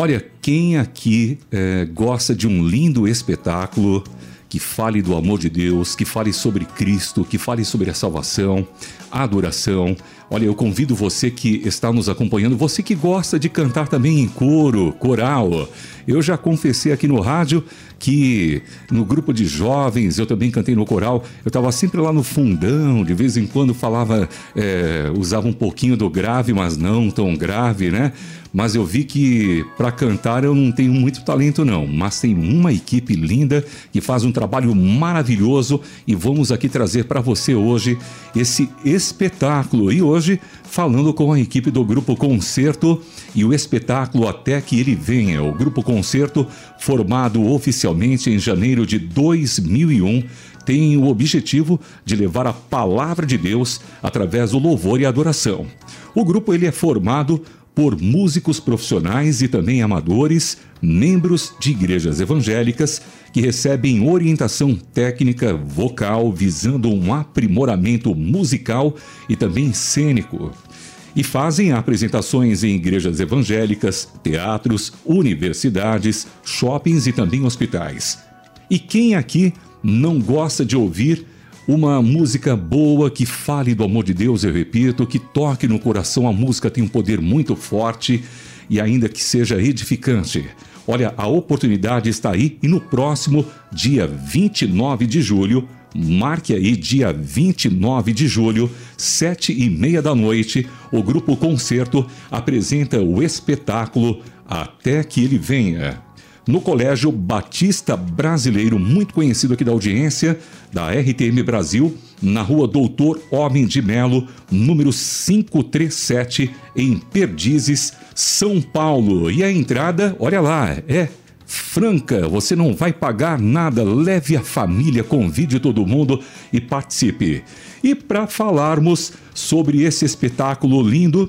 Olha, quem aqui é, gosta de um lindo espetáculo que fale do amor de Deus, que fale sobre Cristo, que fale sobre a salvação, a adoração. Olha, eu convido você que está nos acompanhando, você que gosta de cantar também em coro, coral. Eu já confessei aqui no rádio que no grupo de jovens eu também cantei no coral. Eu estava sempre lá no fundão, de vez em quando falava, é, usava um pouquinho do grave, mas não tão grave, né? Mas eu vi que para cantar eu não tenho muito talento, não. Mas tem uma equipe linda que faz um trabalho maravilhoso e vamos aqui trazer para você hoje esse espetáculo. E hoje falando com a equipe do Grupo Concerto e o espetáculo Até que Ele Venha. O Grupo Concerto, formado oficialmente em janeiro de 2001, tem o objetivo de levar a palavra de Deus através do louvor e adoração. O grupo ele é formado por músicos profissionais e também amadores, membros de igrejas evangélicas que recebem orientação técnica vocal visando um aprimoramento musical e também cênico. E fazem apresentações em igrejas evangélicas, teatros, universidades, shoppings e também hospitais. E quem aqui não gosta de ouvir uma música boa que fale do amor de Deus, eu repito, que toque no coração. A música tem um poder muito forte e ainda que seja edificante. Olha, a oportunidade está aí e no próximo dia 29 de julho, marque aí dia 29 de julho, sete e meia da noite, o Grupo Concerto apresenta o espetáculo Até que Ele Venha no Colégio Batista Brasileiro, muito conhecido aqui da audiência, da RTM Brasil, na rua Doutor Homem de Melo, número 537, em Perdizes, São Paulo. E a entrada, olha lá, é franca, você não vai pagar nada. Leve a família, convide todo mundo e participe. E para falarmos sobre esse espetáculo lindo,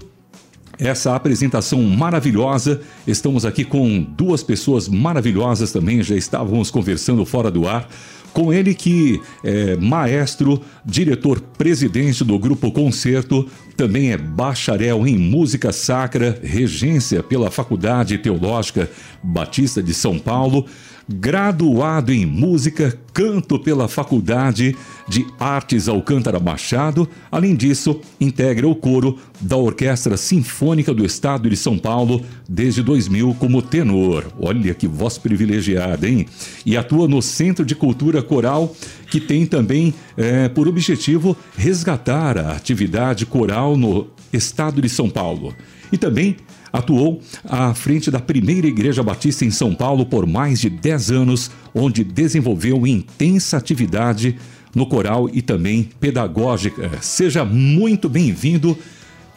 essa apresentação maravilhosa. Estamos aqui com duas pessoas maravilhosas também, já estávamos conversando fora do ar. Com ele que é maestro, diretor presidente do Grupo Concerto, também é bacharel em música sacra, regência pela Faculdade Teológica Batista de São Paulo, graduado em música, canto pela Faculdade de Artes Alcântara Machado. Além disso, integra o coro da Orquestra Sinfônica do Estado de São Paulo desde 2000 como tenor. Olha que voz privilegiada, hein? E atua no Centro de Cultura Coral, que tem também é, por objetivo resgatar a atividade coral no Estado de São Paulo. E também Atuou à frente da primeira Igreja Batista em São Paulo por mais de 10 anos, onde desenvolveu intensa atividade no coral e também pedagógica. Seja muito bem-vindo,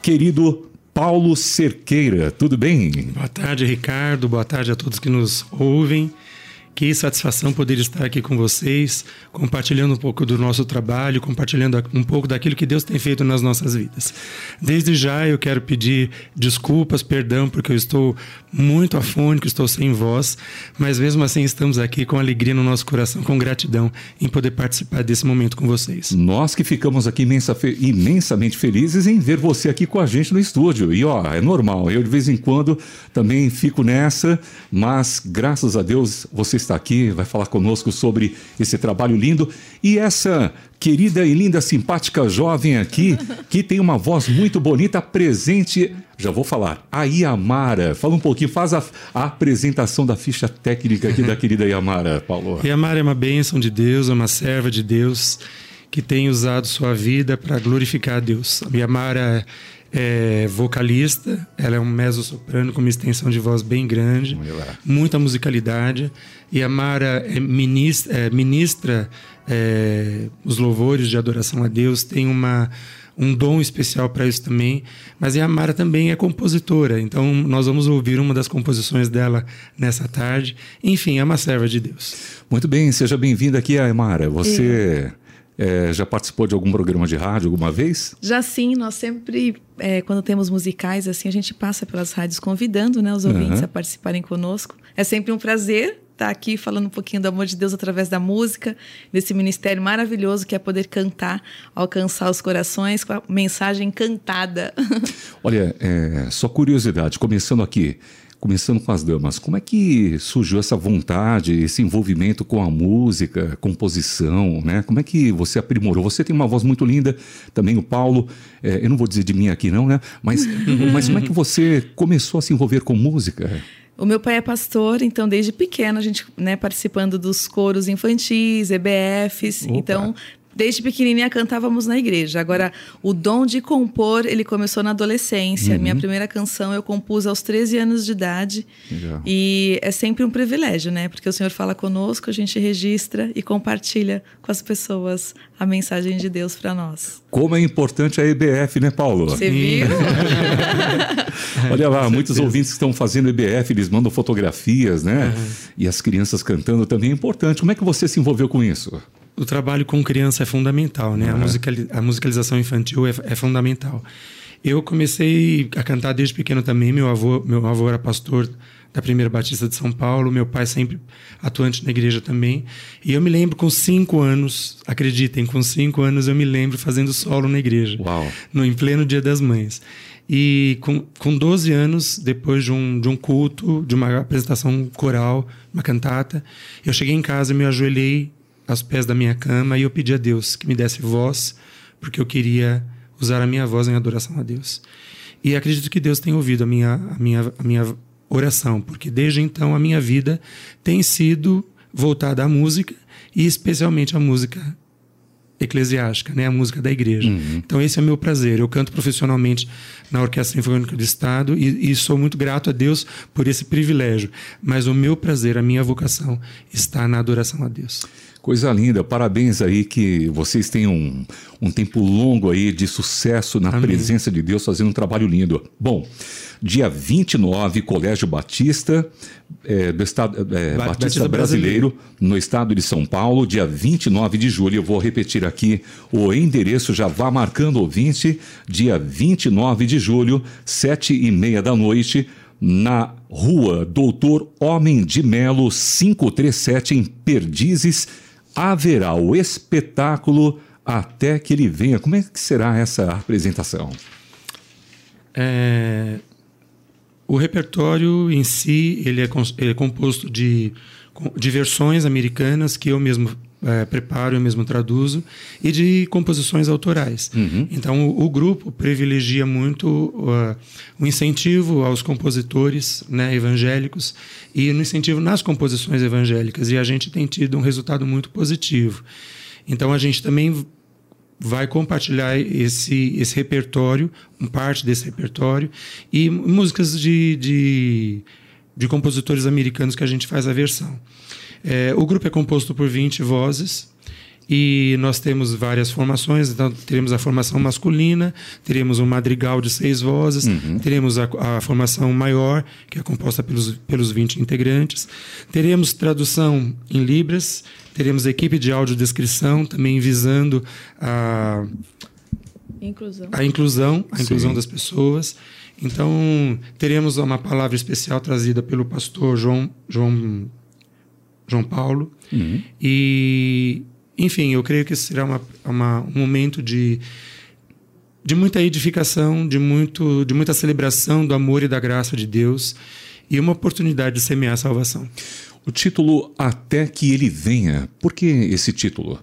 querido Paulo Cerqueira. Tudo bem? Boa tarde, Ricardo. Boa tarde a todos que nos ouvem. Que satisfação poder estar aqui com vocês, compartilhando um pouco do nosso trabalho, compartilhando um pouco daquilo que Deus tem feito nas nossas vidas. Desde já eu quero pedir desculpas, perdão, porque eu estou muito afônico, estou sem voz, mas mesmo assim estamos aqui com alegria no nosso coração, com gratidão em poder participar desse momento com vocês. Nós que ficamos aqui imensa, imensamente felizes em ver você aqui com a gente no estúdio. E ó, é normal, eu de vez em quando também fico nessa, mas graças a Deus você está aqui, vai falar conosco sobre esse trabalho lindo e essa querida e linda, simpática jovem aqui, que tem uma voz muito bonita, presente. Já vou falar, a Yamara. Fala um pouquinho, faz a, a apresentação da ficha técnica aqui da querida Yamara, Paulo. Yamara é uma bênção de Deus, é uma serva de Deus que tem usado sua vida para glorificar a Deus. A Yamara é vocalista, ela é um mezzo-soprano com uma extensão de voz bem grande, muita musicalidade. E a Mara é ministra, é, ministra é, os louvores de adoração a Deus, tem uma, um dom especial para isso também. Mas a Mara também é compositora, então nós vamos ouvir uma das composições dela nessa tarde. Enfim, é uma serva de Deus. Muito bem, seja bem-vinda aqui, Amara. Você. É, já participou de algum programa de rádio alguma vez? Já sim, nós sempre, é, quando temos musicais, assim, a gente passa pelas rádios convidando né, os ouvintes uhum. a participarem conosco. É sempre um prazer estar estar aqui falando um pouquinho do amor de Deus através da música, desse ministério maravilhoso que é poder cantar, alcançar os corações com a mensagem cantada. Olha, é, só curiosidade, começando aqui, começando com as damas, como é que surgiu essa vontade, esse envolvimento com a música, composição, né? Como é que você aprimorou? Você tem uma voz muito linda, também o Paulo, é, eu não vou dizer de mim aqui não, né? Mas, mas como é que você começou a se envolver com música? O meu pai é pastor, então desde pequena a gente, né, participando dos coros infantis, EBFs, Opa. então Desde pequenininha cantávamos na igreja. Agora, o dom de compor, ele começou na adolescência. Uhum. Minha primeira canção eu compus aos 13 anos de idade. Legal. E é sempre um privilégio, né? Porque o Senhor fala conosco, a gente registra e compartilha com as pessoas a mensagem de Deus para nós. Como é importante a EBF, né, Paulo? Você viu? Olha lá, muitos ouvintes que estão fazendo EBF, eles mandam fotografias, né? Uhum. E as crianças cantando também é importante. Como é que você se envolveu com isso? O trabalho com criança é fundamental, né? Uhum. A, musical, a musicalização infantil é, é, fundamental. Eu comecei a cantar desde pequeno também. Meu avô, meu avô era pastor da Primeira Batista de São Paulo. Meu pai sempre atuante na igreja também. E eu me lembro com cinco anos, acreditem, com cinco anos eu me lembro fazendo solo na igreja. Uau. No, em pleno Dia das Mães. E com, com 12 anos, depois de um, de um culto, de uma apresentação coral, uma cantata, eu cheguei em casa, me ajoelhei aos pés da minha cama e eu pedi a Deus que me desse voz, porque eu queria usar a minha voz em adoração a Deus. E acredito que Deus tem ouvido a minha, a minha, a minha oração, porque desde então a minha vida tem sido voltada à música e especialmente à música eclesiástica, né, a música da igreja. Uhum. Então esse é meu prazer. Eu canto profissionalmente na Orquestra Sinfônica do Estado e, e, sou muito grato a Deus por esse privilégio. Mas o meu prazer, a minha vocação está na adoração a Deus. Coisa linda, parabéns aí que vocês tenham um, um tempo longo aí de sucesso na Amém. presença de Deus, fazendo um trabalho lindo. Bom, dia 29, Colégio Batista, é, do Estado, é, Batista, Batista Brasileiro, Brasileiro, no estado de São Paulo, dia 29 de julho. Eu vou repetir aqui o endereço, já vá marcando ouvinte, dia 29 de julho, sete e meia da noite, na rua Doutor Homem de Melo, 537, em Perdizes, haverá o espetáculo até que ele venha. Como é que será essa apresentação? É, o repertório em si ele é, ele é composto de, de versões americanas que eu mesmo é, preparo, eu mesmo traduzo, e de composições autorais. Uhum. Então, o, o, grupo privilegia muito uh, o incentivo aos compositores né, evangélicos e no incentivo nas composições evangélicas, e a gente tem tido um resultado muito positivo. Então, a gente também vai compartilhar esse, esse repertório, parte desse repertório, e músicas de, de, de compositores americanos que a gente faz a versão. É, o grupo é composto por 20 vozes e nós temos várias formações. Então, teremos a formação masculina, teremos um madrigal de seis vozes, uhum. teremos a, a, formação maior, que é composta pelos, pelos 20 integrantes, teremos tradução em Libras, teremos equipe de audiodescrição, também visando a. Inclusão. A inclusão, a inclusão das pessoas. Então, teremos uma palavra especial trazida pelo pastor João, João João Paulo. Uhum. E, enfim, eu creio que será uma, uma, um momento de, de muita edificação, de, muito, de muita celebração do amor e da graça de Deus e uma oportunidade de semear a salvação. O título Até que Ele Venha. Por que esse título?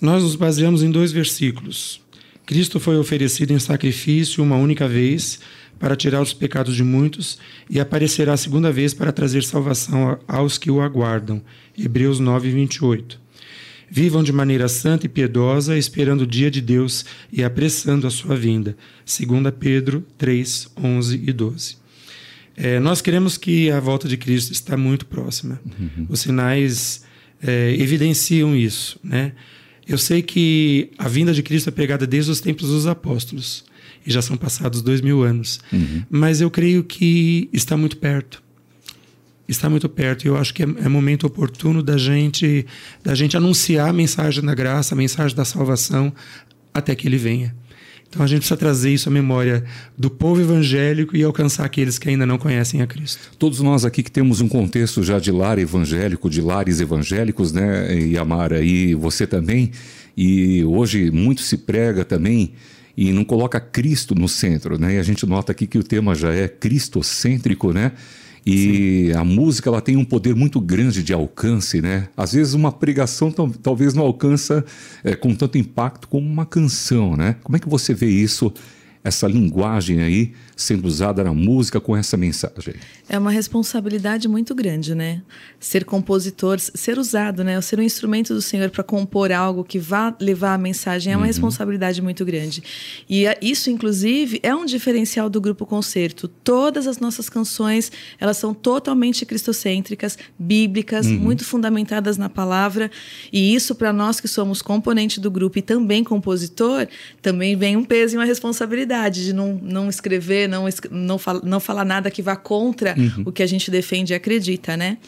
Nós nos baseamos em dois versículos. Cristo foi oferecido em sacrifício uma única vez para tirar os pecados de muitos e aparecerá a segunda vez para trazer salvação aos que o aguardam. Hebreus 9, 28. Vivam de maneira santa e piedosa, esperando o dia de Deus e apressando a sua vinda. 2 Pedro 3, 11 e 12. É, nós queremos que a volta de Cristo está muito próxima. Uhum. Os sinais é, evidenciam isso. Né? Eu sei que a vinda de Cristo é pegada desde os tempos dos apóstolos e já são passados dois mil anos. Uhum. Mas eu creio que está muito perto. Está muito perto e eu acho que é, é momento oportuno da gente, da gente anunciar a mensagem da graça, a mensagem da salvação, até que ele venha. Então a gente precisa trazer isso à memória do povo evangélico e alcançar aqueles que ainda não conhecem a Cristo. Todos nós aqui que temos um contexto já de lar evangélico, de lares evangélicos, né, Yamara, e você também, e hoje muito se prega também e não coloca Cristo no centro, né? E a gente nota aqui que o tema já é cristocêntrico, né? E Sim. a música ela tem um poder muito grande de alcance, né? Às vezes uma pregação talvez não alcança é, com tanto impacto como uma canção, né? Como é que você vê isso, essa linguagem aí sendo usada na música com essa mensagem? É uma responsabilidade muito grande, né? Ser compositor, ser usado, né? Ser um instrumento do Senhor para compor algo que vá levar a mensagem é uma uhum. responsabilidade muito grande. E isso, inclusive, é um diferencial do grupo Concerto. Todas as nossas canções, elas são totalmente cristocêntricas, bíblicas, uhum. muito fundamentadas na palavra. E isso, para nós que somos componente do grupo e também compositor, também vem um peso e uma responsabilidade de não, não escrever, não, não, fala, não falar nada que vá contra uhum. o que a gente defende e acredita, né?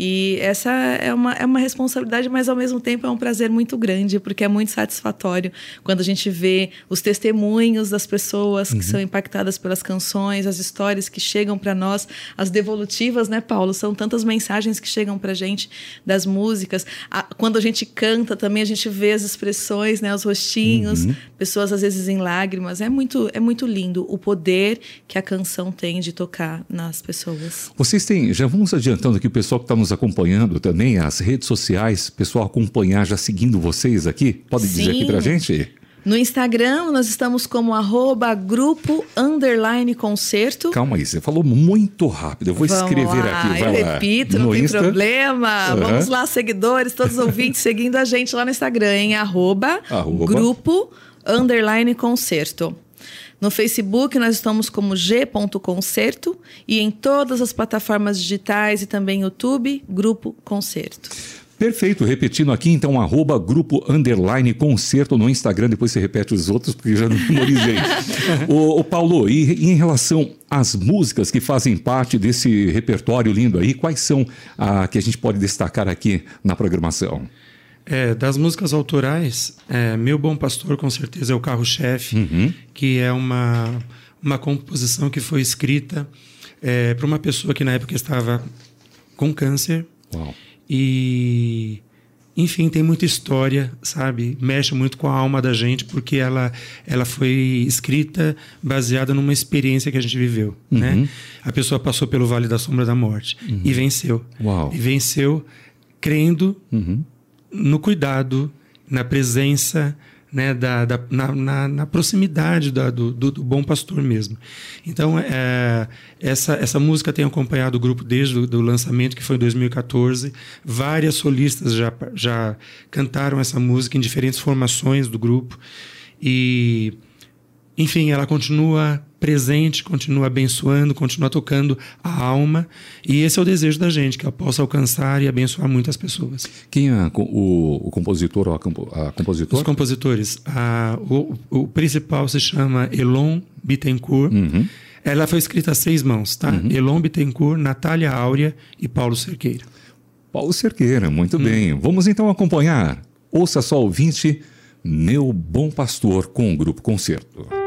E essa é uma, é uma responsabilidade, mas ao mesmo tempo é um prazer muito grande, porque é muito satisfatório quando a gente vê os testemunhos das pessoas uhum. que são impactadas pelas canções, as histórias que chegam para nós, as devolutivas, né, Paulo? São tantas mensagens que chegam para gente das músicas. A, quando a gente canta também, a gente vê as expressões, né, os rostinhos, uhum. pessoas às vezes em lágrimas. É muito, é muito lindo o poder que a canção tem de tocar nas pessoas. Vocês têm, já vamos adiantando aqui o pessoal que está nos nos acompanhando também, as redes sociais, pessoal acompanhar já seguindo vocês aqui? Pode Sim. dizer aqui pra gente? No Instagram, nós estamos como arroba grupo underline concerto. Calma aí, você falou muito rápido. Eu vou Vamos escrever lá. aqui. Vai Eu lá. repito, no não tem Insta? problema. Uhum. Vamos lá, seguidores, todos os ouvintes seguindo a gente lá no Instagram, em arroba, arroba. grupo underline concerto. No Facebook nós estamos como g.concerto e em todas as plataformas digitais e também YouTube, Grupo Concerto. Perfeito, repetindo aqui, então, arroba grupo underline concerto no Instagram, depois você repete os outros, porque já não memorizei. o, o, Paulo, e, e, em relação às músicas que fazem parte desse repertório lindo aí, quais são a que a gente pode destacar aqui na programação? É, das músicas autorais, é, Meu Bom Pastor com certeza é o carro-chefe, uhum. que é uma, uma composição que foi escrita é, para uma pessoa que na época estava com câncer. Uau. E, enfim, tem muita história, sabe? Mexe muito com a alma da gente, porque ela, ela foi escrita baseada numa experiência que a gente viveu, uhum. né? A pessoa passou pelo Vale da Sombra da Morte uhum. e venceu. Uau. E venceu crendo uhum no cuidado, na presença, né, da, da na, na, na, proximidade da, do, do, do, bom pastor mesmo. Então, é, essa, essa música tem acompanhado o grupo desde o lançamento, que foi em 2014. Várias solistas já, já cantaram essa música em diferentes formações do grupo. E, enfim, ela continua presente, continua abençoando, continua tocando a alma. E esse é o desejo da gente, que ela possa alcançar e abençoar muitas pessoas. Quem é o, o compositor ou a, a compositora? Os compositores. A, o, o, principal se chama Elon Bittencourt. Uhum. Ela foi escrita a seis mãos, tá? Uhum. Elon Bittencourt, Natália Áurea e Paulo Cerqueira. Paulo Cerqueira, muito uhum. bem. Vamos então acompanhar. Ouça só, ouvinte, Meu Bom Pastor com o Grupo Concerto.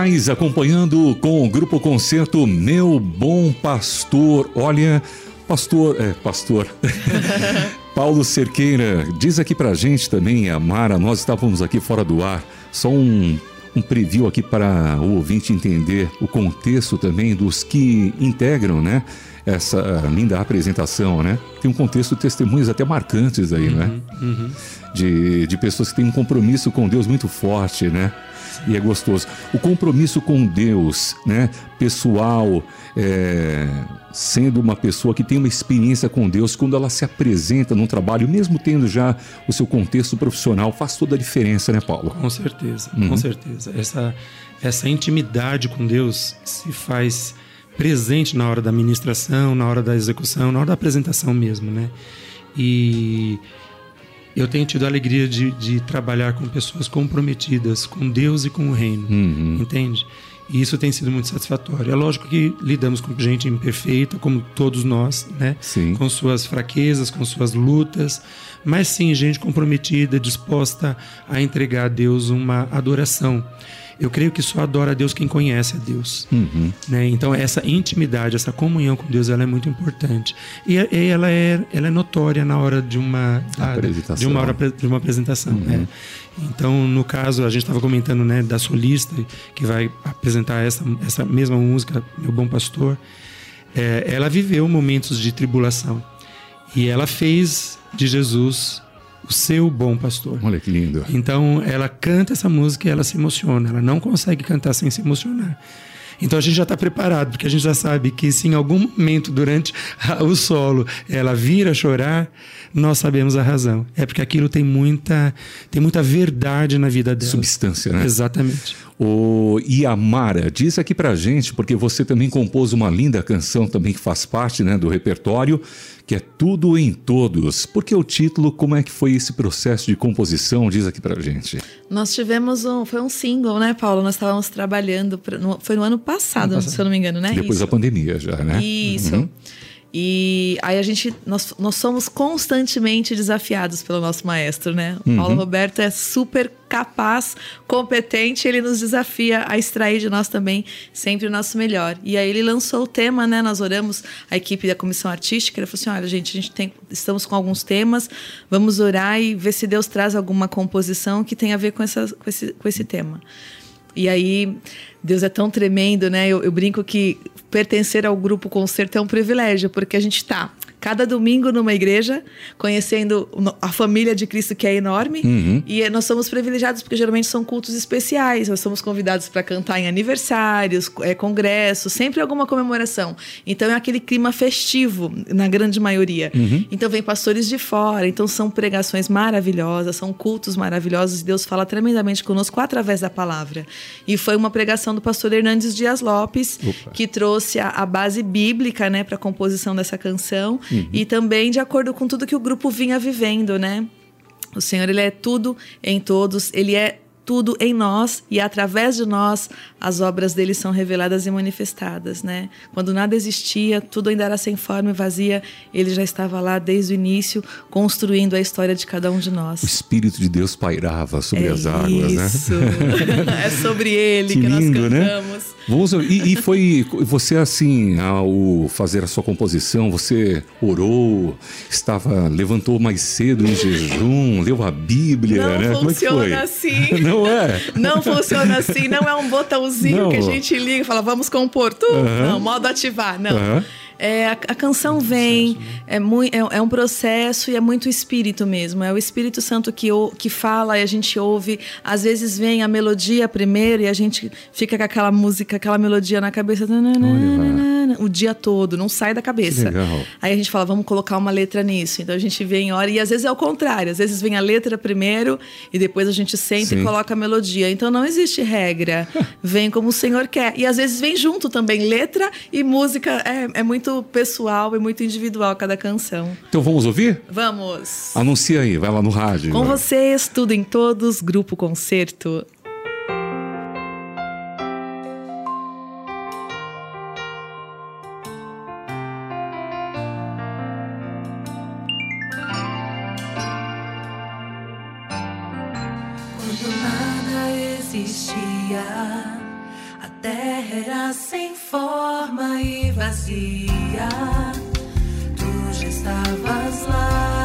Acompanhando com o Grupo Concerto Meu Bom Pastor. Olha, pastor, é, pastor. Paulo Cerqueira, diz aqui pra gente também, Amara, nós estávamos aqui fora do ar, só um, um preview aqui para o ouvinte entender o contexto também dos que integram, né? Essa linda apresentação, né? Tem um contexto de testemunhos até marcantes aí, né? uhum, né? Uhum. De, de pessoas que têm um compromisso com Deus muito forte, né? E é gostoso. O compromisso com Deus, né, pessoal, é, sendo uma pessoa que tem uma experiência com Deus, quando ela se apresenta num trabalho, mesmo tendo já o seu contexto profissional, faz toda a diferença, né, Paulo? Com certeza, uhum. com certeza. Essa, essa intimidade com Deus se faz presente na hora da ministração, na hora da execução, na hora da apresentação mesmo, né? E eu tenho tido a alegria de, de trabalhar com pessoas comprometidas com Deus e com o reino, uhum. entende? E isso tem sido muito satisfatório. É lógico que lidamos com gente imperfeita, como todos nós, né? Sim. Com suas fraquezas, com suas lutas, mas sim gente comprometida, disposta a entregar a Deus uma adoração. Eu creio que só adora a Deus quem conhece a Deus. Uhum. Né? Então, essa intimidade, essa comunhão com Deus, ela é muito importante. E, e ela, é, ela é notória na hora de uma, de uma, hora, de uma apresentação. Uhum. Né? Então, no caso, a gente estava comentando né, da solista que vai apresentar essa, essa mesma música, Meu Bom Pastor. É, ela viveu momentos de tribulação. E ela fez de Jesus o seu bom pastor. Olha que lindo. Então ela canta essa música e ela se emociona. Ela não consegue cantar sem se emocionar. Então a gente já está preparado, porque a gente já sabe que se em algum momento durante o solo ela vir a chorar, nós sabemos a razão. É porque aquilo tem muita, tem muita verdade na vida dela. Substância, né? Exatamente. O Iamara, diz aqui pra gente, porque você também compôs uma linda canção também que faz parte né, do repertório, que é Tudo em Todos. Por que o título? Como é que foi esse processo de composição? Diz aqui pra gente. Nós tivemos um. Foi um single, né, Paulo? Nós estávamos trabalhando. Pra, no, foi no ano passado, ano passado, se eu não me engano, né? Depois Isso. da pandemia já, né? Isso. Uhum. E aí a gente, nós, nós somos constantemente desafiados pelo nosso maestro, né? O uhum. Paulo Roberto é super capaz, competente, ele nos desafia a extrair de nós também sempre o nosso melhor. E aí ele lançou o tema, né? Nós oramos, a equipe da comissão artística, ele falou assim: olha, gente, a gente tem, estamos com alguns temas, vamos orar e ver se Deus traz alguma composição que tenha a ver com, essa, com, esse, com esse tema. E aí, Deus é tão tremendo, né? Eu, eu, brinco que pertencer ao grupo concerto é um privilégio, porque a gente está cada domingo numa igreja, conhecendo a família de Cristo que é enorme. Uhum. E nós somos privilegiados porque geralmente são cultos especiais. Nós somos convidados para cantar em aniversários, é, congressos, sempre alguma comemoração. Então é aquele clima festivo, na grande maioria. Uhum. Então vem pastores de fora, então são pregações maravilhosas, são cultos maravilhosos. Deus fala tremendamente conosco através da palavra. E foi uma pregação do pastor Hernandes Dias Lopes, Opa. que trouxe a, a base bíblica né, para a composição dessa canção. Uhum. E também de acordo com tudo que o grupo vinha vivendo, né? O Senhor, ele é tudo em todos, ele é tudo em nós e através de nós as obras dele são reveladas e manifestadas, né? Quando nada existia, tudo ainda era sem forma e vazia, ele já estava lá desde o início construindo a história de cada um de nós. O Espírito de Deus pairava sobre é as águas, isso. né? é sobre ele Que que, lindo, nós né? cantamos. Vamos, e, e foi você assim, ao fazer a sua composição, você orou, estava levantou mais cedo em jejum, leu a Bíblia, Não né? Como é que funciona foi? assim. Não é? Não funciona assim, não é um botãozinho Não. que a gente liga e fala, vamos compor. Tu? Aham. Não, modo ativar, não. Aham. É, a, a canção vem, é, mui- é, é um processo e é muito espírito mesmo. É o Espírito Santo que, ou- que fala e a gente ouve. Às vezes vem a melodia primeiro e a gente fica com aquela música, aquela melodia na cabeça o dia todo, não sai da cabeça. Aí a gente fala, vamos colocar uma letra nisso. Então a gente vem, hora, e às vezes é o contrário. Às vezes vem a letra primeiro e depois a gente senta Sim. e coloca a melodia. Então não existe regra. Vem como o Senhor quer. E às vezes vem junto também letra e música. É, é muito pessoal e muito individual cada canção. Então vamos ouvir? Vamos! Anuncia aí, vai lá no rádio. Com vocês, tudo em todos, grupo concerto. Era sem forma e vazia. Tu já estavas lá.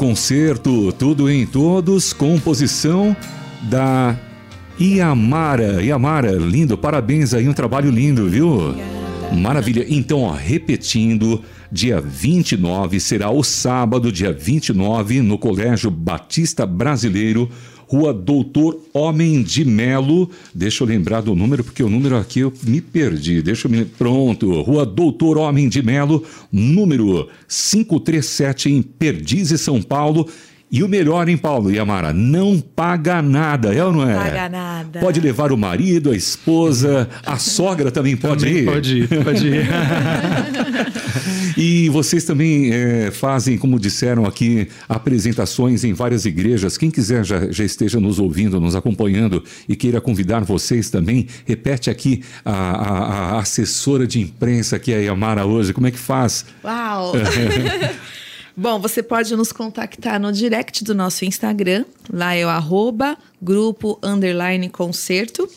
Concerto, tudo em todos, composição da Iamara. Iamara, lindo, parabéns aí, um trabalho lindo, viu? Maravilha. Então, ó, repetindo, dia 29 será o sábado, dia 29, no Colégio Batista Brasileiro, Rua Doutor Homem de Melo. Deixa eu lembrar do número, porque o número aqui eu me perdi. Deixa eu me. Pronto. Rua Doutor Homem de Melo, número 537, em Perdizes, São Paulo. E o melhor, hein, Paulo e Amara? Não paga nada, é ou não é? Paga nada. Pode levar o marido, a esposa, a sogra também pode Também ir. Pode ir, pode ir. E vocês também eh, fazem, como disseram aqui, apresentações em várias igrejas. Quem quiser já, já esteja nos ouvindo, nos acompanhando e queira convidar vocês também, repete aqui a, a- a assessora de imprensa que é a Yamara hoje. Como é que faz? Uau! Bom, você pode nos contactar no direct do nosso Instagram. Lá é o arroba grupo underline concerto.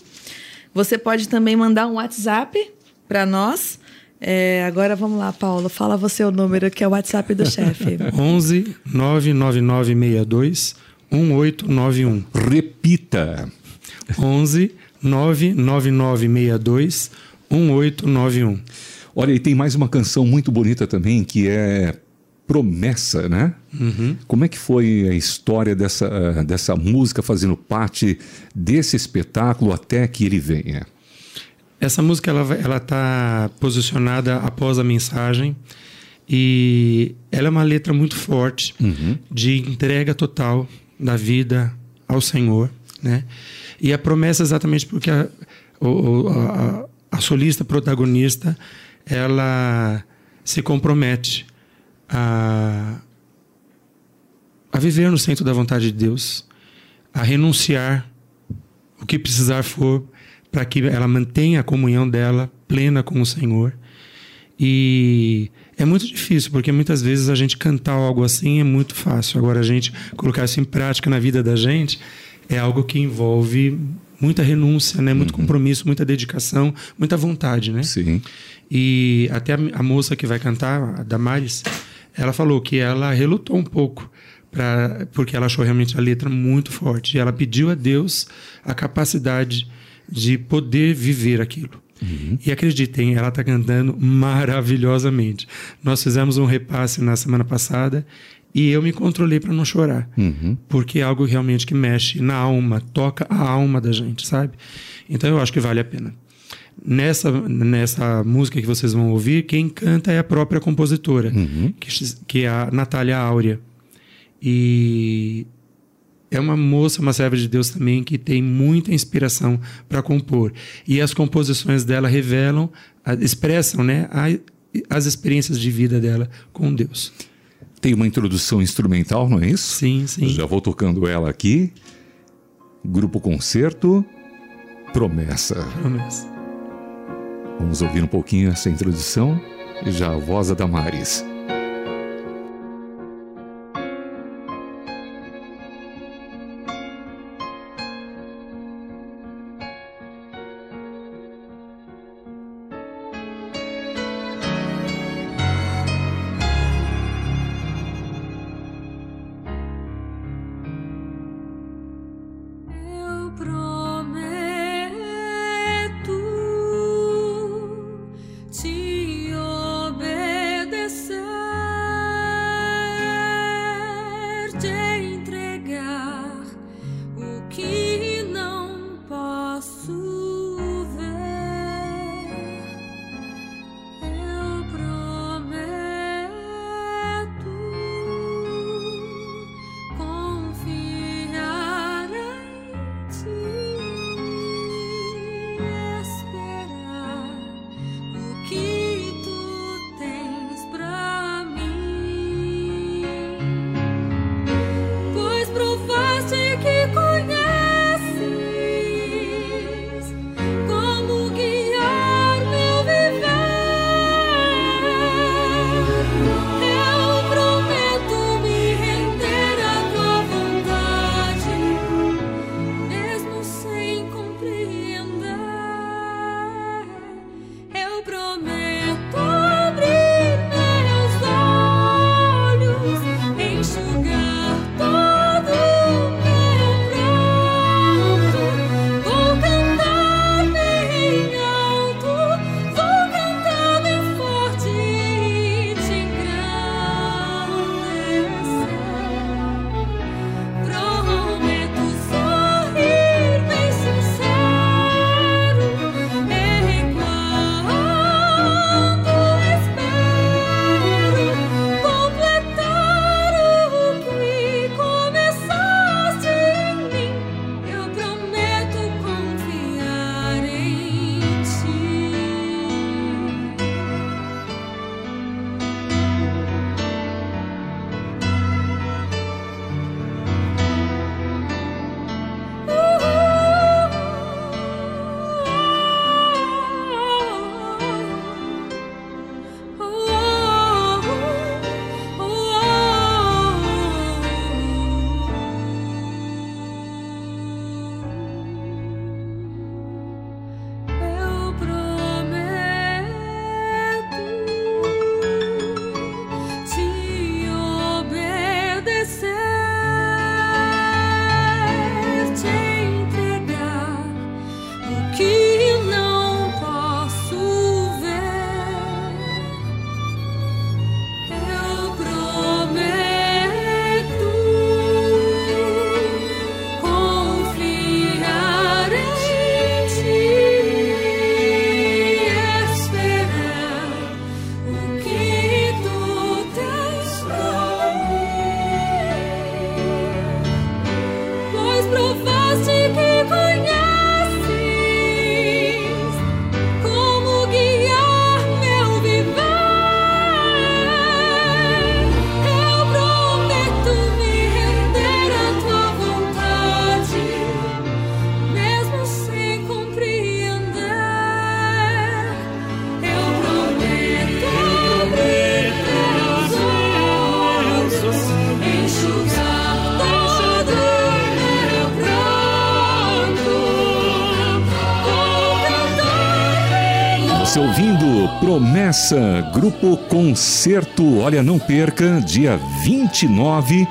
Você pode também mandar um WhatsApp para nós. É, agora vamos lá, Paulo. Fala você o número que é o WhatsApp do chefe. 11 99962 1891. Repita. 11 99962 1891. Olha, e tem mais uma canção muito bonita também, que é Promessa, né? Como é que foi a história dessa, eh, dessa música fazendo parte desse espetáculo até que ele venha? Essa música ela ela está posicionada após a mensagem e ela é uma letra muito forte de entrega total da vida ao Senhor, né? E a promessa é exatamente porque a, o- a- a solista protagonista ela se compromete a a viver no centro da vontade de Deus, a renunciar o que precisar for para que ela mantenha a comunhão dela plena com o Senhor. E é muito difícil, porque muitas vezes a gente cantar algo assim é muito fácil. Agora, a gente colocar isso em prática na vida da gente é algo que envolve muita renúncia, né? muito compromisso, muita dedicação, muita vontade. Né? Sim. E até a, a moça que vai cantar, a Damares, ela falou que ela relutou um pouco, pra, porque ela achou realmente a letra muito forte. E ela pediu a Deus a capacidade de poder viver aquilo. E acreditem, ela está cantando maravilhosamente. Nós fizemos um repasse na semana passada e eu me controlei para não chorar, porque é algo realmente que mexe na alma, toca a alma da gente, sabe? Então eu acho que vale a pena. Nessa, nessa música que vocês vão ouvir, quem canta é a própria compositora, que, que é a Natália Áurea. E é uma moça, uma serva de Deus também, que tem muita inspiração para compor. E as composições dela revelam, expressam né, as experiências de vida dela com Deus. Tem uma introdução instrumental, não é isso? Sim, sim. Já vou tocando ela aqui. Grupo Concerto, Promessa. Promessa. Vamos ouvir um pouquinho essa introdução e já a voz da Damares. Você ouvindo Promessa, Grupo Concerto. Olha, não perca, dia 29,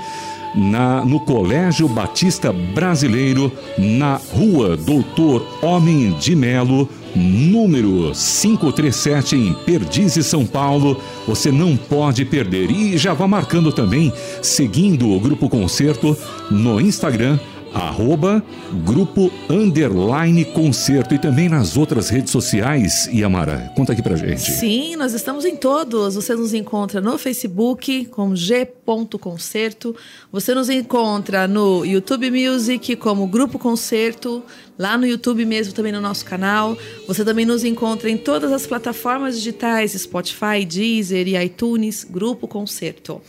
na, no Colégio Batista Brasileiro, na rua Doutor Homem de Melo, número 537, em Perdizes, São Paulo. Você não pode perder. E já vá marcando também, seguindo o Grupo Concerto no Instagram arroba grupo underline concerto e também nas outras redes sociais. Yamara, conta aqui pra gente. Sim, nós estamos em todos. Você nos encontra no Facebook como g.concerto. Você nos encontra no YouTube Music como Grupo Concerto. Lá no YouTube mesmo, também no nosso canal. Você também nos encontra em todas as plataformas digitais, Spotify, Deezer e iTunes, Grupo Concerto.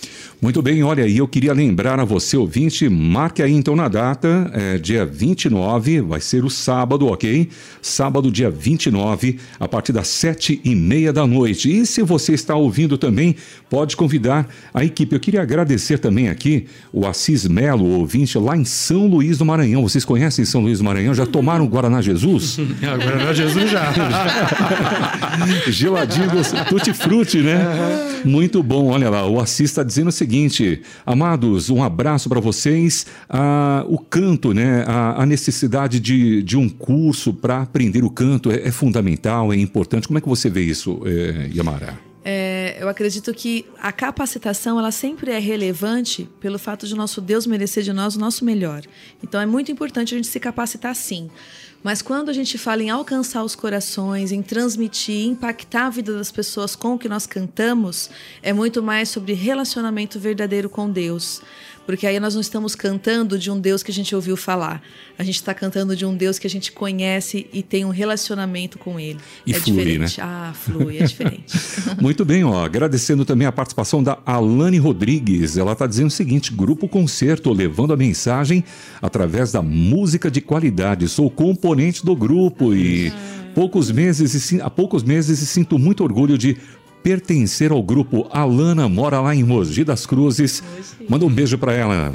Muito bem, olha, e eu queria lembrar a você, ouvinte, marque aí então na data, é, dia 29, vai ser o sábado, ok? Sábado, dia 29, a partir das sete e meia da noite. E se você está ouvindo também, pode convidar a equipe. Eu queria agradecer também aqui o Assis Melo, ouvinte, lá em São Luís do Maranhão. Vocês conhecem São Luís do Maranhão? Já tomaram Guaraná Jesus? Agora na Jesus já. Geladinho gostoso, tutti-frutti, né? Muito bom. Olha lá, o Assis está dizendo o seguinte: amados, um abraço para vocês. Ah, o canto, né? A, a necessidade de, de um curso para aprender o canto é, é fundamental, é importante. Como é que você vê isso, eh, Yamara? É, eu acredito que a capacitação ela sempre é relevante pelo fato de nosso Deus merecer de nós o nosso melhor. Então é muito importante a gente se capacitar sim. Mas quando a gente fala em alcançar os corações, em transmitir, impactar a vida das pessoas com o que nós cantamos, é muito mais sobre relacionamento verdadeiro com Deus. Porque aí nós não estamos cantando de um Deus que a gente ouviu falar. A gente está cantando de um Deus que a gente conhece e tem um relacionamento com Ele. E é flui, diferente. Ah, flui, é diferente. Muito bem, ó. Agradecendo também a participação da Alane Rodrigues. Ela está dizendo o seguinte: Grupo Concerto, levando a mensagem através da música de qualidade. Sou componente do grupo e poucos meses e há poucos meses e sinto muito orgulho de pertencer ao grupo. Alana mora lá em Mogi das Cruzes. Manda um beijo para ela.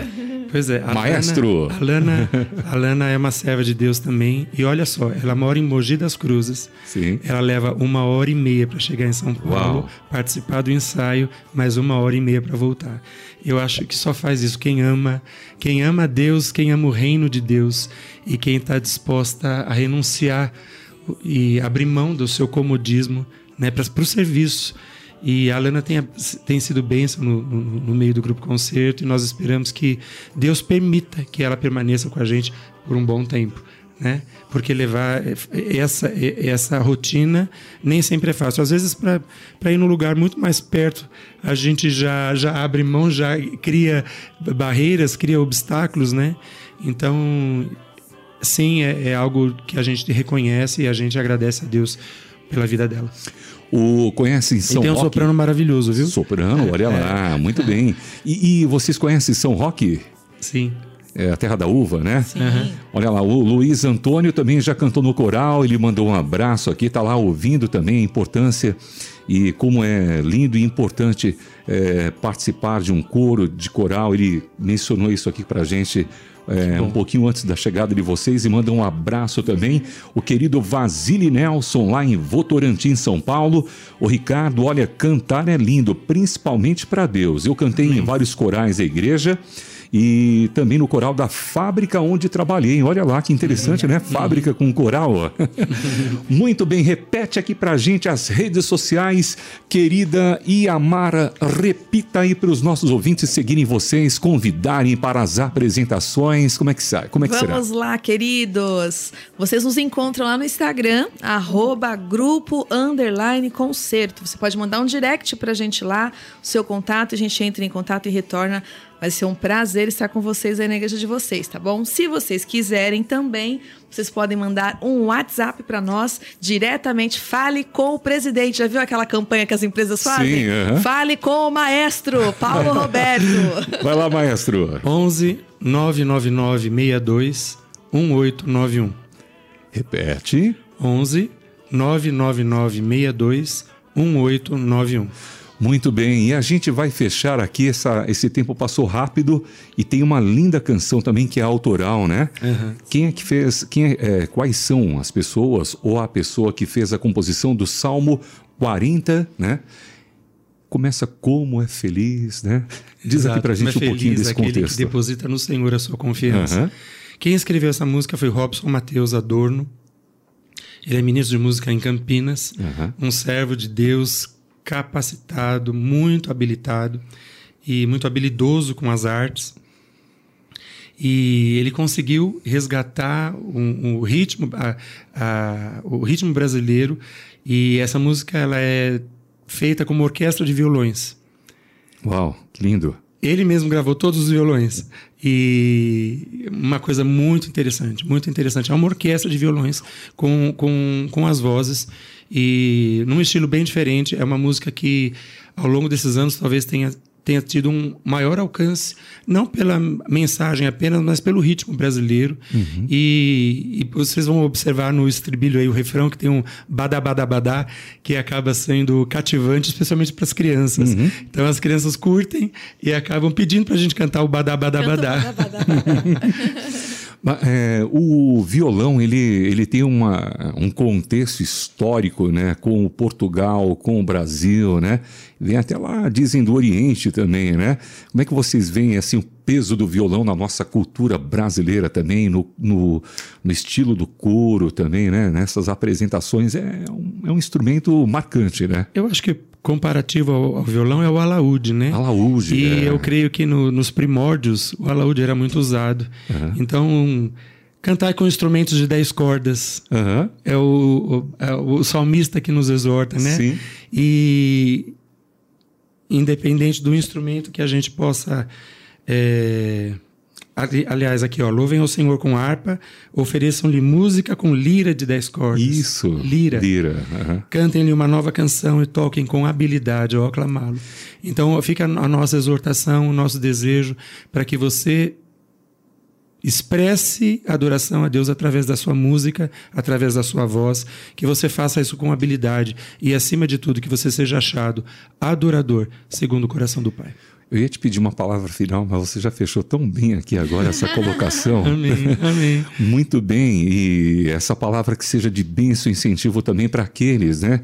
Pois é. a Maestro. Lana, a Lana, a Lana é uma serva de Deus também. E olha só, ela mora em Mogi das Cruzes. Sim. Ela leva uma hora e meia para chegar em São Paulo, Uau. participar do ensaio, mais uma hora e meia para voltar. Eu acho que só faz isso quem ama, quem ama a Deus, quem ama o reino de Deus e quem está disposta a renunciar e abrir mão do seu comodismo né, para o serviço. E a Lana tem, tem sido bênção no, no, no meio do grupo concerto e nós esperamos que Deus permita que ela permaneça com a gente por um bom tempo. Né? Porque levar essa, essa rotina nem sempre é fácil. Às vezes, para ir num lugar muito mais perto, a gente já, já abre mão, já cria barreiras, cria obstáculos, né? Então, sim, é, é algo que a gente reconhece e a gente agradece a Deus pela vida dela. O conhece E São tem um Roque? soprano maravilhoso, viu? Soprano, olha lá, muito bem. E, e vocês conhecem São Roque? Sim. É a terra da uva, né? Sim. Olha lá, o Luiz Antônio também já cantou no coral, ele mandou um abraço aqui, tá lá ouvindo também a importância e como é lindo e importante é, participar de um coro, de coral. Ele mencionou isso aqui pra gente é, um pouquinho antes da chegada de vocês e manda um abraço também. O querido Vasile Nelson, lá em Votorantim, São Paulo. O Ricardo, olha, cantar é lindo, principalmente para Deus. Eu cantei em vários corais da igreja e também no coral da fábrica onde trabalhei. Olha lá que interessante, né? Fábrica com coral. Muito bem, repete aqui pra gente as redes sociais, querida Iamara, repita aí para os nossos ouvintes seguirem vocês, convidarem para as apresentações. Como é que sai? Como é que será? Vamos lá, queridos. Vocês nos encontram lá no Instagram, arroba grupo underline concerto. Você pode mandar um direct pra gente lá, o seu contato, a gente entra em contato e retorna. Vai ser um prazer estar com vocês aí na igreja de vocês, tá bom? Se vocês quiserem também, vocês podem mandar um WhatsApp para nós diretamente. Fale com o presidente. Já viu aquela campanha que as empresas fazem? Sim, aham. Fale com o maestro, Paulo Roberto. Vai lá, maestro. 11 999 62 1891. Repete. 11 999 62 1891. Muito bem, e a gente vai fechar aqui, essa, esse tempo passou rápido e tem uma linda canção também que é autoral, né? Quem é que fez, quem é, é, quais são as pessoas ou a pessoa que fez a composição do Salmo 40, né? Começa como é feliz, né? Diz aqui Exato, pra gente como um é pouquinho feliz desse aquele contexto. que deposita no Senhor a sua confiança. Aham. Quem escreveu essa música foi Robson Mateus Adorno. Ele é ministro de música em Campinas, Aham. um servo de Deus capacitado, muito habilitado e muito habilidoso com as artes. E ele conseguiu resgatar um- o ritmo, a- a- o ritmo brasileiro. E essa música ela é feita como orquestra de violões. Uau, que lindo. Ele mesmo gravou todos os violões. E uma coisa muito interessante, muito interessante. É uma orquestra de violões com, com, com as vozes e num estilo bem diferente. É uma música que, ao longo desses anos, talvez tenha, tenha tido um maior alcance, não pela mensagem apenas, mas pelo ritmo brasileiro. E, e vocês vão observar no estribilho aí o refrão que tem um badá, badá, badá, que acaba sendo cativante, especialmente para as crianças. Então as crianças curtem e acabam pedindo para a gente cantar o badá, badá, badá. badá, badá, badá. É, o violão ele, ele tem uma, um contexto histórico, né, com o Portugal, com o Brasil, né? Vem até lá, dizem do Oriente também, né? Como é que vocês veem assim o peso do violão na nossa cultura brasileira também, no, no, no estilo do coro também, né? Nessas apresentações é um, é um instrumento marcante, né? Eu acho que comparativo ao, ao violão é o alaúde, né? Alaúde. E é. eu creio que no- nos primórdios o alaúde era muito usado. Então, cantar com instrumentos de 10 cordas Aham. é o, o, é o salmista que nos exorta, né? Sim. E independente do instrumento que a gente possa. é, ali- aliás, aqui, ó, louvem ao Senhor com harpa, ofereçam-lhe música com lira de 10 cordas. Isso. Lira. Lira. aham. Cantem-lhe uma nova canção e toquem com habilidade ao aclamá-lo. Então fica a nossa exortação, o nosso desejo para que você expresse adoração a Deus através da sua música, através da sua voz, que você faça isso com habilidade e acima de tudo que você seja achado adorador segundo o coração do Pai. Eu ia te pedir uma palavra final, mas você já fechou tão bem aqui agora essa colocação. Amém. Amém. Muito bem, e essa palavra que seja de bênção e incentivo também para aqueles, né?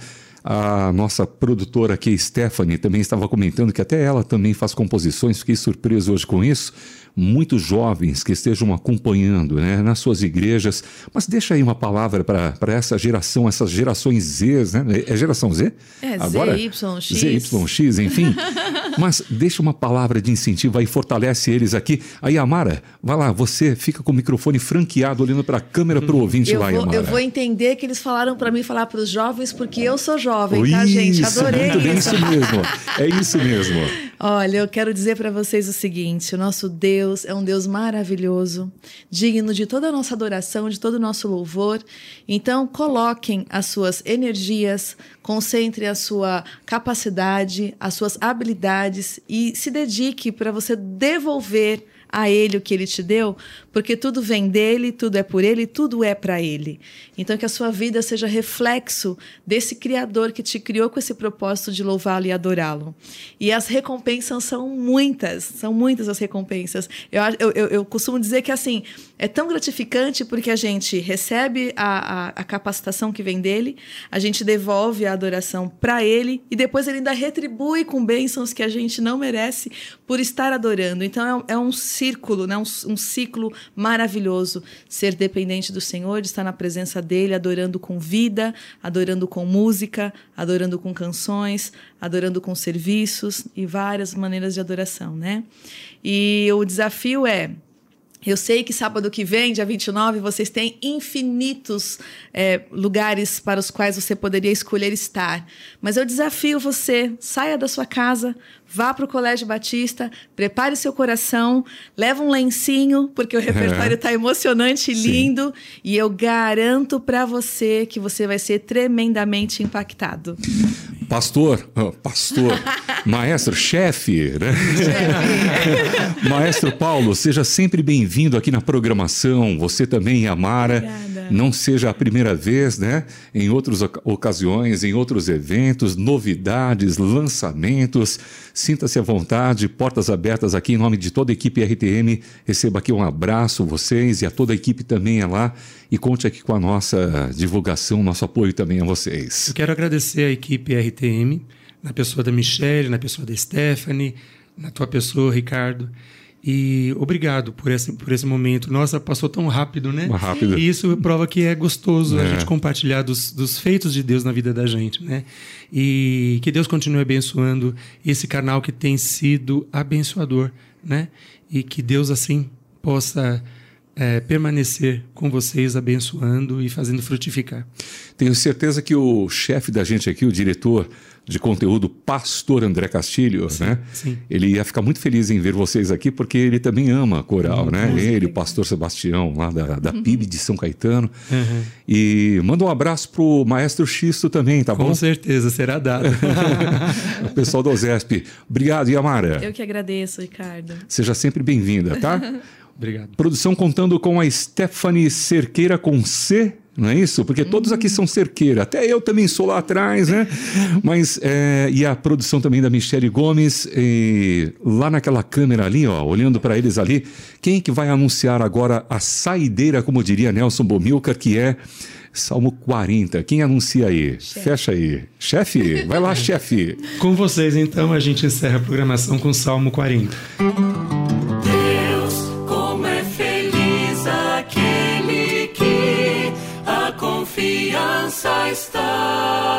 A nossa produtora aqui, Stephanie, também estava comentando que até ela também faz composições, fiquei surpreso hoje com isso. Muitos jovens que estejam acompanhando né, nas suas igrejas, mas deixa aí uma palavra para essa geração, essas gerações Z, né? É geração Z? É, Agora? ZYX. ZYX, enfim. Mas deixa uma palavra de incentivo aí, fortalece eles aqui. Aí, Amara, vai lá, você fica com o microfone franqueado, olhando para a câmera, para o ouvinte Eu lá, vou, Amara. eu vou entender que eles falaram para mim falar para os jovens, porque eu sou jovem, tá, gente? Isso, Adorei muito bem, isso. isso mesmo. É isso mesmo. Olha, eu quero dizer para vocês o seguinte: o nosso Deus é um Deus maravilhoso, digno de toda a nossa adoração, de todo o nosso louvor. Então, coloquem as suas energias, concentre a sua capacidade, as suas habilidades e se dedique para você devolver a ele o que ele te deu, porque tudo vem dele, tudo é por ele, tudo é para ele. Então que a sua vida seja reflexo desse criador que te criou com esse propósito de louvá-lo e adorá-lo. E as recompensas são muitas, são muitas as recompensas. Eu, eu, eu, costumo dizer que assim é tão gratificante porque a gente recebe a, a, a capacitação que vem dele, a gente devolve a adoração para ele e depois ele ainda retribui com bênçãos que a gente não merece por estar adorando. Então é, um- é um círculo, né? um, um ciclo maravilhoso ser dependente do Senhor, de estar na presença dele, adorando com vida, adorando com música, adorando com canções, adorando com serviços e várias maneiras de adoração, né? E o desafio é eu sei que sábado que vem, dia 29, vocês têm infinitos é, lugares para os quais você poderia escolher estar. Mas eu desafio você: saia da sua casa, vá para o Colégio Batista, prepare seu coração, leva um lencinho, porque o repertório está emocionante e lindo. E eu garanto para você que você vai ser tremendamente impactado. Pastor, ah, pastor, maestro, chefe, né? Maestro Paulo, seja sempre bem-vindo aqui na programação. Você também, Amara. Obrigada. Não seja a primeira vez, né? Em outras oca- ocasiões, em outros eventos, novidades, lançamentos. Sinta-se à vontade, portas abertas aqui em nome de toda a equipe RTM. Receba aqui um abraço vocês e a toda a equipe também é lá e conte aqui com a nossa divulgação, nosso apoio também a vocês. Eu quero agradecer a equipe RTM, na pessoa da Michelle, na pessoa da Stephanie, na tua pessoa, Ricardo. E obrigado por esse, por esse momento. Nossa, passou tão rápido, né? Rápido. E isso prova que é gostoso a É. gente compartilhar dos, dos feitos de Deus na vida da gente, né? E que Deus continue abençoando esse canal que tem sido abençoador, né? E que Deus, assim, possa eh, permanecer com vocês, abençoando e fazendo frutificar. Tenho certeza que o chefe da gente aqui, o diretor de conteúdo, Pastor André Castilho, né? sim. Ele ia ficar muito feliz em ver vocês aqui, porque ele também ama coral, né? Ele, o pastor Sebastião, lá da, da PIB de São Caetano. E manda um abraço pro maestro Xisto também, tá bom? Com certeza, será dado. o pessoal do OSESP. Obrigado, Yamara. Eu que agradeço, Ricardo. Seja sempre bem-vinda, tá? Obrigado. Produção contando com a Stephanie Cerqueira com C, não é isso? Porque todos aqui são Cerqueira, até eu também sou lá atrás, né? Mas, é, e a produção também da Michele Gomes, e lá naquela câmera ali, ó, olhando para eles ali, quem que vai anunciar agora a saideira, como diria Nelson Bomilcar, que é Salmo 40. Quem anuncia aí? Fecha aí. Chefe, vai lá, chefe. Com vocês, então, a gente encerra a programação com Salmo 40. Está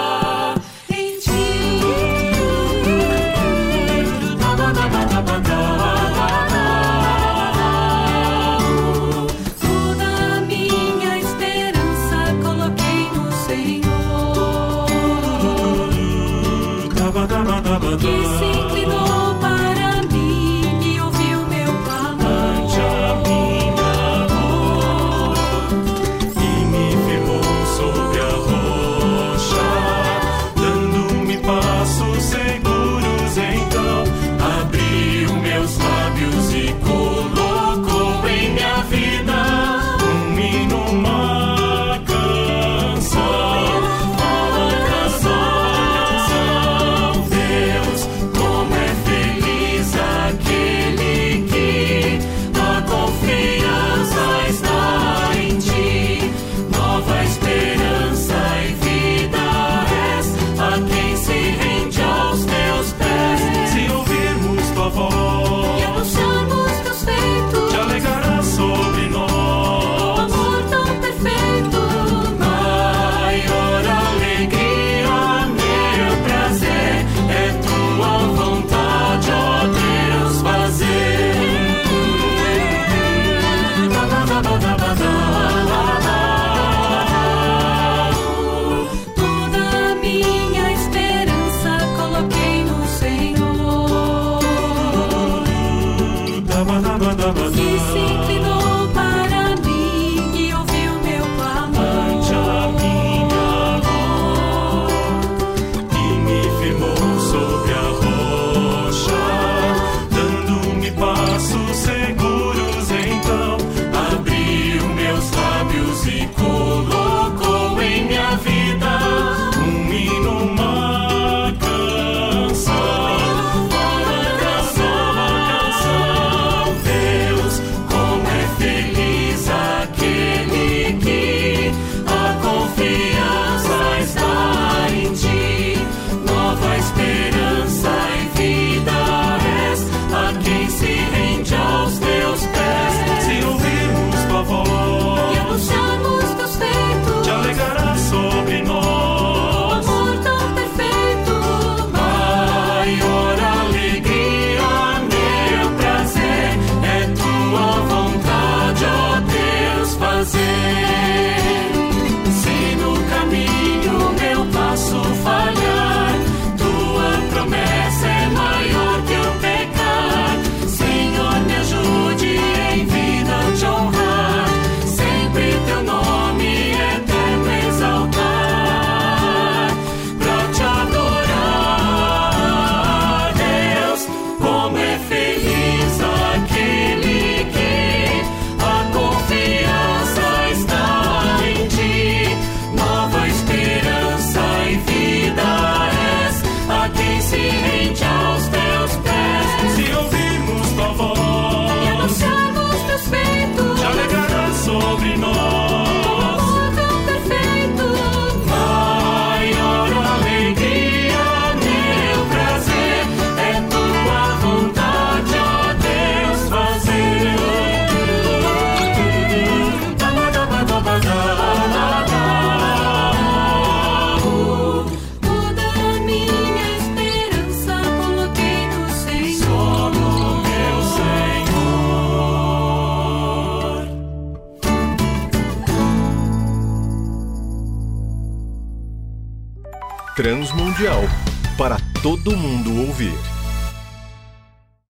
todo mundo ouvir.